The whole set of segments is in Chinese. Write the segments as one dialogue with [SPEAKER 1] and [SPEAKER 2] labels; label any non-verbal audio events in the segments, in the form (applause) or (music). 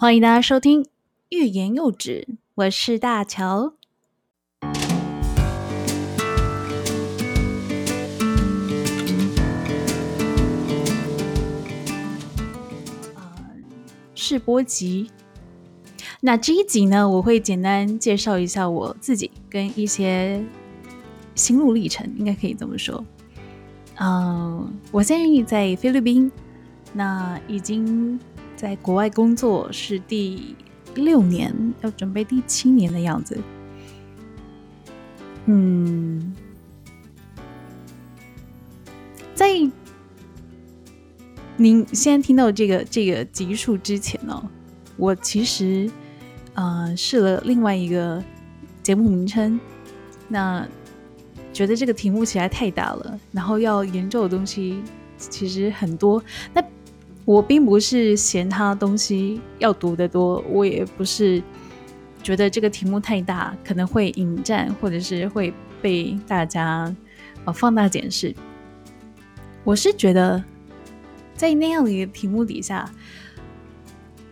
[SPEAKER 1] 欢迎大家收听《欲言又止》，我是大乔。试播集。那这一集呢，我会简单介绍一下我自己跟一些心路历程，应该可以这么说。嗯，我现在在菲律宾，那已经。在国外工作是第六年，要准备第七年的样子。嗯，在您现在听到这个这个集数之前呢，我其实呃试了另外一个节目名称，那觉得这个题目起来太大了，然后要研究的东西其实很多，那。我并不是嫌他东西要读的多，我也不是觉得这个题目太大，可能会引战，或者是会被大家呃放大检视。我是觉得在那样的一个题目底下，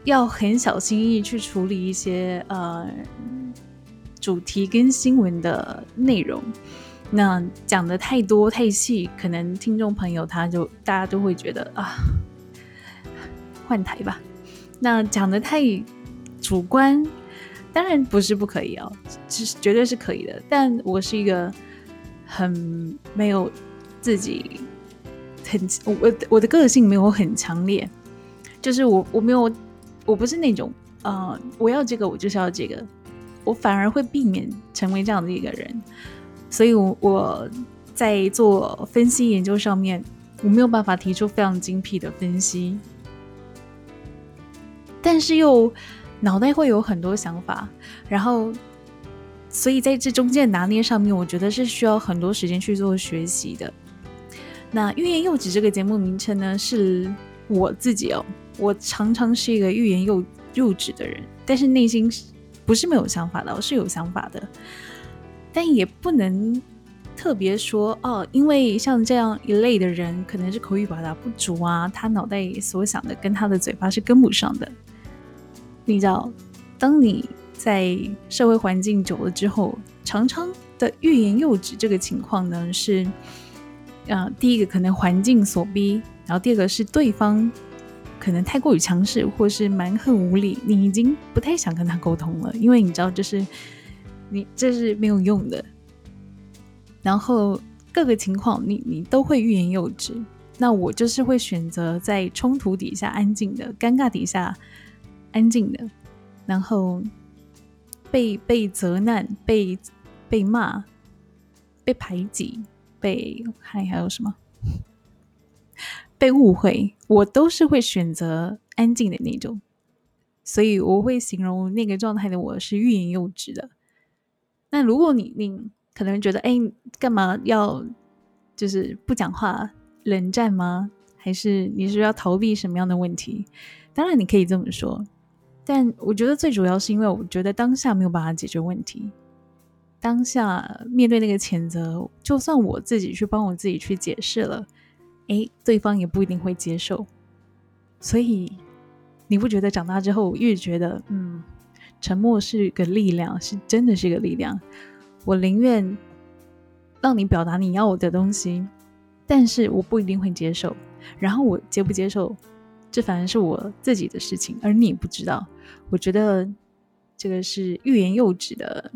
[SPEAKER 1] 要很小心翼翼去处理一些呃主题跟新闻的内容。那讲的太多太细，可能听众朋友他就大家都会觉得啊。换台吧，那讲的太主观，当然不是不可以哦，是绝对是可以的。但我是一个很没有自己很我我的个性没有很强烈，就是我我没有我不是那种呃我要这个我就是要这个，我反而会避免成为这样的一个人。所以，我我在做分析研究上面，我没有办法提出非常精辟的分析。但是又脑袋会有很多想法，然后所以在这中间拿捏上面，我觉得是需要很多时间去做学习的。那欲言又止这个节目名称呢，是我自己哦，我常常是一个欲言又又止的人，但是内心不是没有想法的，我是有想法的，但也不能特别说哦，因为像这样一类的人，可能是口语表达不足啊，他脑袋所想的跟他的嘴巴是跟不上的。你知道，当你在社会环境久了之后，常常的欲言又止这个情况呢，是，呃，第一个可能环境所逼，然后第二个是对方可能太过于强势，或是蛮横无理，你已经不太想跟他沟通了，因为你知道，就是你这是没有用的。然后各个情况，你你都会欲言又止。那我就是会选择在冲突底下安静的，尴尬底下。安静的，然后被被责难、被被骂、被排挤、被还还有什么 (laughs) 被误会，我都是会选择安静的那种。所以我会形容那个状态的我是欲言又止的。那如果你你可能觉得，哎，干嘛要就是不讲话、冷战吗？还是你是要逃避什么样的问题？当然，你可以这么说。但我觉得最主要是因为我觉得当下没有办法解决问题，当下面对那个谴责，就算我自己去帮我自己去解释了，哎，对方也不一定会接受。所以你不觉得长大之后越觉得，嗯，沉默是个力量，是真的是个力量。我宁愿让你表达你要我的东西，但是我不一定会接受。然后我接不接受？这反而是我自己的事情，而你不知道。我觉得这个是欲言又止的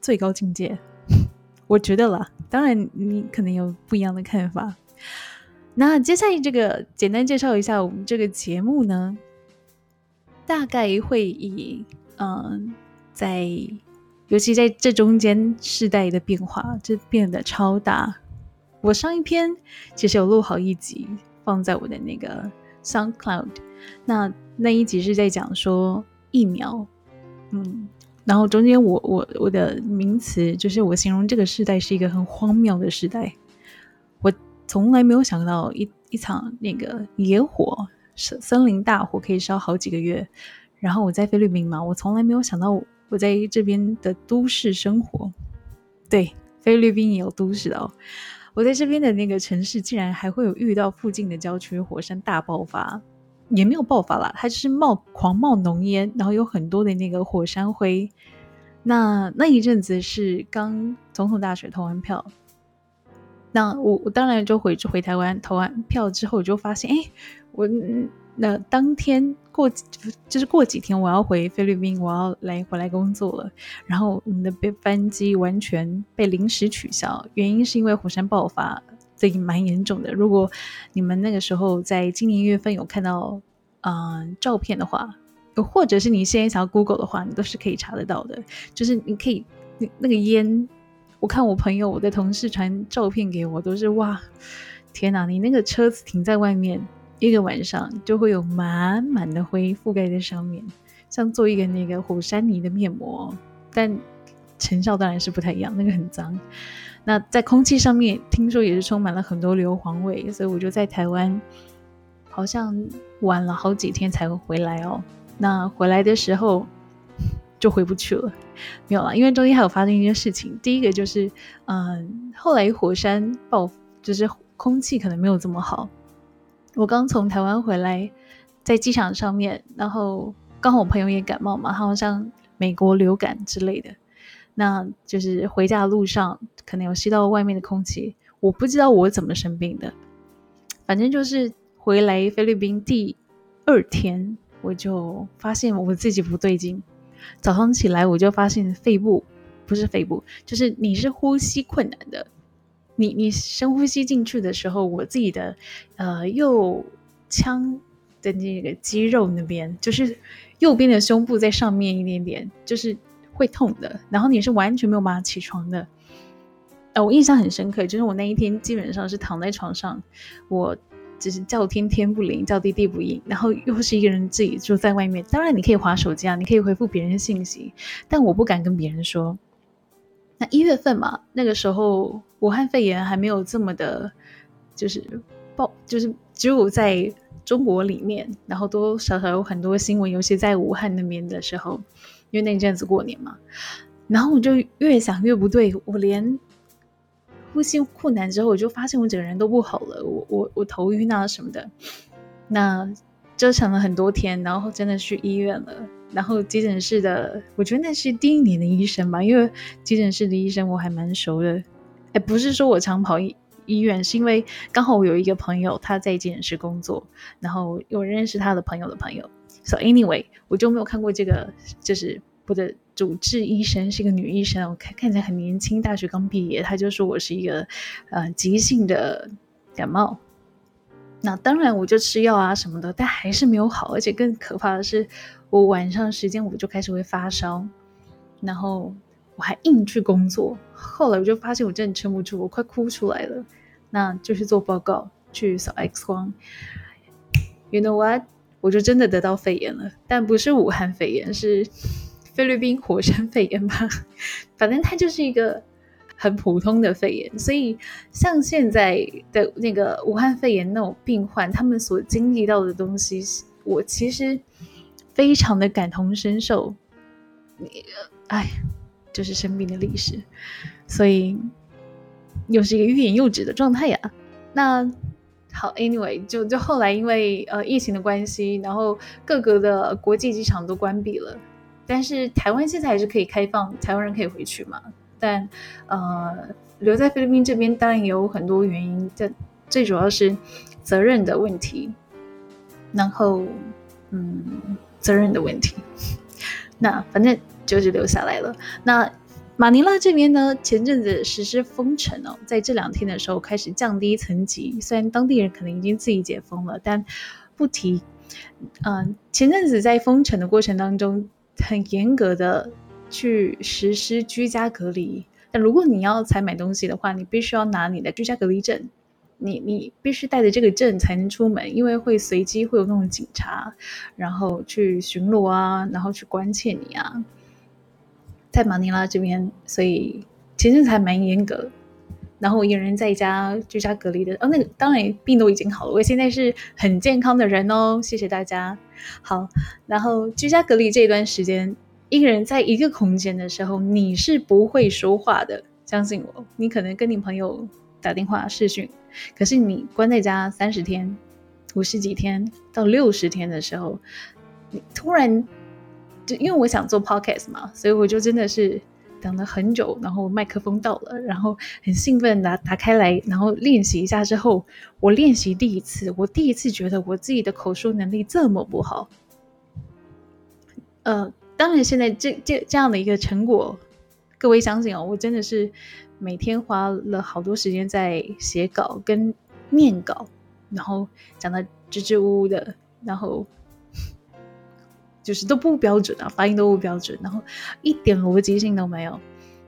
[SPEAKER 1] 最高境界。(laughs) 我觉得啦，当然你可能有不一样的看法。那接下来这个简单介绍一下我们这个节目呢，大概会以嗯，在尤其在这中间世代的变化，这变得超大。我上一篇其实有录好一集，放在我的那个。SoundCloud，那那一集是在讲说疫苗，嗯，然后中间我我我的名词就是我形容这个时代是一个很荒谬的时代，我从来没有想到一一场那个野火森森林大火可以烧好几个月，然后我在菲律宾嘛，我从来没有想到我在这边的都市生活，对，菲律宾也有都市的哦。我在这边的那个城市，竟然还会有遇到附近的郊区火山大爆发，也没有爆发啦，它就是冒狂冒浓烟，然后有很多的那个火山灰。那那一阵子是刚总统大选投完票，那我我当然就回回台湾投完票之后，我就发现，哎，我那当天过就是过几天我要回菲律宾，我要来回来工作了，然后我们的班班机完全被临时取消，原因是因为火山爆发。这蛮严重的。如果你们那个时候在今年一月份有看到嗯照片的话，或者是你现在想要 Google 的话，你都是可以查得到的。就是你可以那那个烟，我看我朋友、我的同事传照片给我，都是哇，天哪！你那个车子停在外面一个晚上，就会有满满的灰覆盖在上面，像做一个那个火山泥的面膜，但成效当然是不太一样，那个很脏。那在空气上面，听说也是充满了很多硫磺味，所以我就在台湾，好像晚了好几天才会回来哦。那回来的时候就回不去了，没有了，因为中间还有发生一件事情。第一个就是，嗯，后来火山爆，就是空气可能没有这么好。我刚从台湾回来，在机场上面，然后刚好我朋友也感冒嘛，好像美国流感之类的。那就是回家的路上，可能有吸到外面的空气，我不知道我怎么生病的。反正就是回来菲律宾第二天，我就发现我自己不对劲。早上起来我就发现肺部不是肺部，就是你是呼吸困难的。你你深呼吸进去的时候，我自己的呃右腔的那个肌肉那边，就是右边的胸部在上面一点点，就是。会痛的，然后你是完全没有办法起床的。呃，我印象很深刻，就是我那一天基本上是躺在床上，我只是叫天天不灵，叫地地不应，然后又是一个人自己住在外面。当然你可以划手机啊，你可以回复别人的信息，但我不敢跟别人说。那一月份嘛，那个时候武汉肺炎还没有这么的，就是爆，就是只有在中国里面，然后多多少少有很多新闻，尤其在武汉那边的时候。因为那阵子过年嘛，然后我就越想越不对，我连呼吸困难之后，我就发现我整个人都不好了，我我我头晕啊什么的，那折腾了很多天，然后真的去医院了，然后急诊室的，我觉得那是第一年的医生吧，因为急诊室的医生我还蛮熟的，哎，不是说我常跑医医院，是因为刚好我有一个朋友他在急诊室工作，然后有认识他的朋友的朋友。So anyway，我就没有看过这个，就是我的主治医生是一个女医生，我看看起来很年轻，大学刚毕业，她就说我是一个呃急性的感冒。那当然我就吃药啊什么的，但还是没有好，而且更可怕的是，我晚上时间我就开始会发烧，然后我还硬去工作，后来我就发现我真的撑不住，我快哭出来了，那就是做报告去扫 X 光，You know what？我就真的得到肺炎了，但不是武汉肺炎，是菲律宾火山肺炎吧？反正它就是一个很普通的肺炎。所以像现在的那个武汉肺炎那种病患，他们所经历到的东西，我其实非常的感同身受。你，哎，就是生病的历史，所以又是一个欲言又止的状态呀。那。好，Anyway，就就后来因为呃疫情的关系，然后各个的国际机场都关闭了，但是台湾现在还是可以开放，台湾人可以回去嘛。但呃留在菲律宾这边当然也有很多原因，这最主要是责任的问题，然后嗯责任的问题，(laughs) 那反正就是留下来了。那。马尼拉这边呢，前阵子实施封城哦，在这两天的时候开始降低层级。虽然当地人可能已经自己解封了，但不提。嗯，前阵子在封城的过程当中，很严格的去实施居家隔离。但如果你要采买东西的话，你必须要拿你的居家隔离证，你你必须带着这个证才能出门，因为会随机会有那种警察，然后去巡逻啊，然后去关切你啊。在马尼拉这边，所以其实还蛮严格。然后我一个人在家居家隔离的，哦，那个当然病都已经好了，我现在是很健康的人哦，谢谢大家。好，然后居家隔离这段时间，一个人在一个空间的时候，你是不会说话的，相信我。你可能跟你朋友打电话视讯，可是你关在家三十天，五十几天到六十天的时候，你突然就因为我想做 podcast 嘛，所以我就真的是等了很久，然后麦克风到了，然后很兴奋的打开来，然后练习一下之后，我练习第一次，我第一次觉得我自己的口述能力这么不好。呃，当然现在这这这样的一个成果，各位相信哦，我真的是每天花了好多时间在写稿跟念稿。然后讲的支支吾吾的，然后就是都不标准啊，发音都不标准，然后一点逻辑性都没有。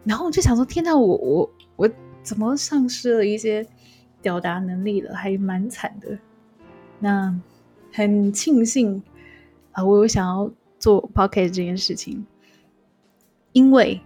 [SPEAKER 1] 然后我就想说，天呐，我我我怎么丧失了一些表达能力了？还蛮惨的。那很庆幸啊，我有想要做 podcast 这件事情，因为。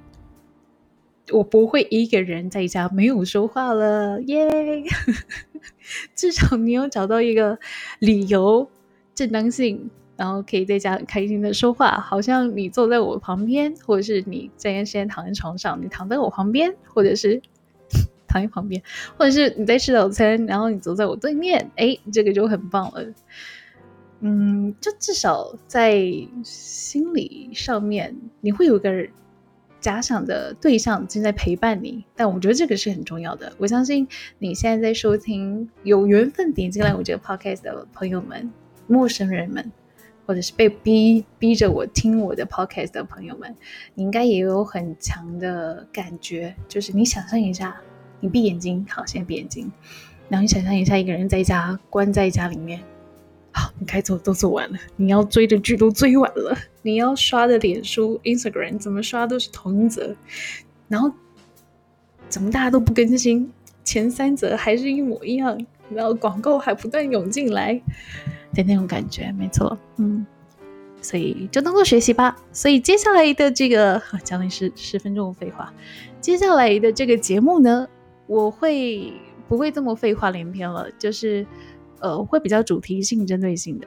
[SPEAKER 1] 我不会一个人在家没有说话了，耶！(laughs) 至少你有找到一个理由、正当性，然后可以在家很开心的说话。好像你坐在我旁边，或者是你在现在躺在床上，你躺在我旁边，或者是 (laughs) 躺在旁边，或者是你在吃早餐，然后你坐在我对面，哎，这个就很棒了。嗯，就至少在心理上面，你会有个。假想的对象正在陪伴你，但我觉得这个是很重要的。我相信你现在在收听，有缘分点进来我这个 podcast 的朋友们、陌生人们，或者是被逼逼着我听我的 podcast 的朋友们，你应该也有很强的感觉。就是你想象一下，你闭眼睛，好，现在闭眼睛，然后你想象一下，一个人在家关在家里面。好，你该做的都做完了，你要追的剧都追完了，你要刷的脸书、Instagram 怎么刷都是同一则，然后怎么大家都不更新，前三则还是一模一样，然后广告还不断涌进来的那种感觉，没错，嗯，所以就当做学习吧。所以接下来的这个 (laughs) 讲的是十分钟废话，接下来的这个节目呢，我会不会这么废话连篇了？就是。呃，会比较主题性、针对性的，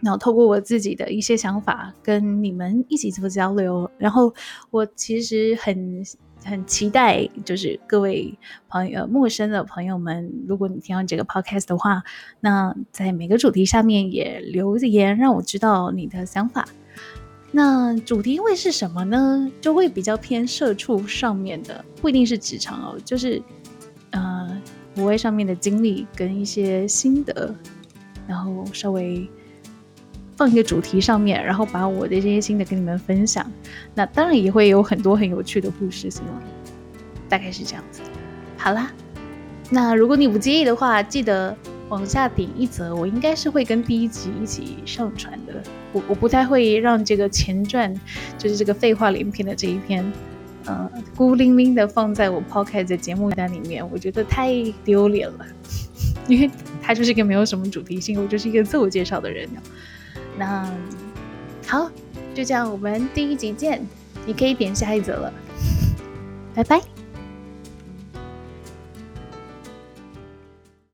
[SPEAKER 1] 然后透过我自己的一些想法跟你们一起做交流。然后我其实很很期待，就是各位朋友、陌生的朋友们，如果你听到这个 podcast 的话，那在每个主题下面也留言，让我知道你的想法。那主题会是什么呢？就会比较偏社畜上面的，不一定是职场哦，就是呃。国外上面的经历跟一些心得，然后稍微放一个主题上面，然后把我的这些心得跟你们分享。那当然也会有很多很有趣的故事，希望大概是这样子。好啦，那如果你不介意的话，记得往下点一则，我应该是会跟第一集一起上传的。我我不太会让这个前传，就是这个废话连篇的这一篇。呃，孤零零的放在我 podcast 的节目单里面，我觉得太丢脸了，因为他就是一个没有什么主题性，我就是一个自我介绍的人。那好，就这样，我们第一集见，你可以点下一则了，(laughs) 拜拜。